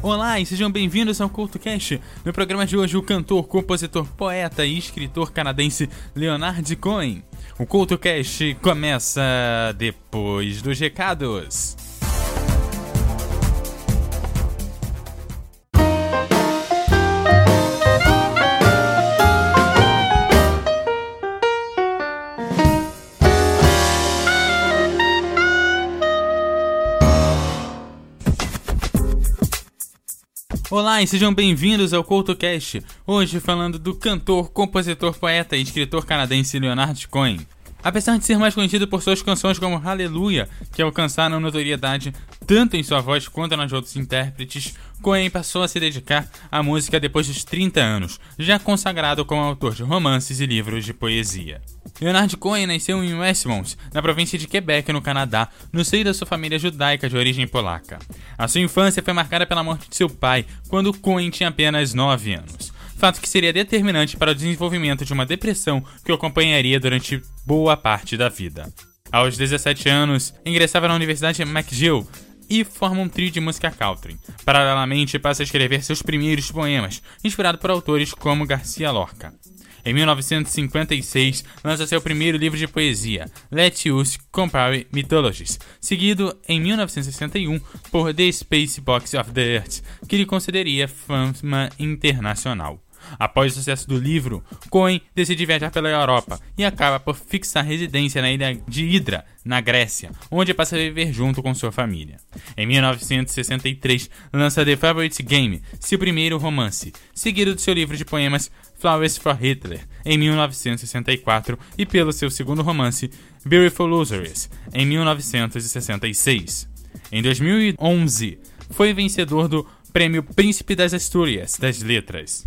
Olá e sejam bem-vindos ao CultoCast. No programa de hoje, o cantor, compositor, poeta e escritor canadense Leonard Cohen. O CultoCast começa depois dos recados. Olá e sejam bem-vindos ao CoutoCast. Hoje falando do cantor, compositor, poeta e escritor canadense Leonard Cohen. Apesar de ser mais conhecido por suas canções como Hallelujah, que alcançaram notoriedade tanto em sua voz quanto nas outros intérpretes, Cohen passou a se dedicar à música depois dos 30 anos, já consagrado como autor de romances e livros de poesia. Leonard Cohen nasceu em Westmont, na província de Quebec, no Canadá, no seio da sua família judaica de origem polaca. A sua infância foi marcada pela morte de seu pai, quando Cohen tinha apenas 9 anos. Fato que seria determinante para o desenvolvimento de uma depressão que o acompanharia durante boa parte da vida. Aos 17 anos, ingressava na Universidade McGill, e forma um trio de música country. Paralelamente, passa a escrever seus primeiros poemas, inspirado por autores como Garcia Lorca. Em 1956, lança seu primeiro livro de poesia, Let Us Compare Mythologies, seguido em 1961 por The Space Box of the Earth, que lhe concederia fama internacional. Após o sucesso do livro, Cohen decide viajar pela Europa e acaba por fixar residência na ilha de Hydra, na Grécia, onde passa a viver junto com sua família. Em 1963, lança The Favorite Game, seu primeiro romance, seguido do seu livro de poemas Flowers for Hitler, em 1964, e pelo seu segundo romance, Beautiful Losers, em 1966. Em 2011, foi vencedor do Prêmio Príncipe das Astúrias das Letras.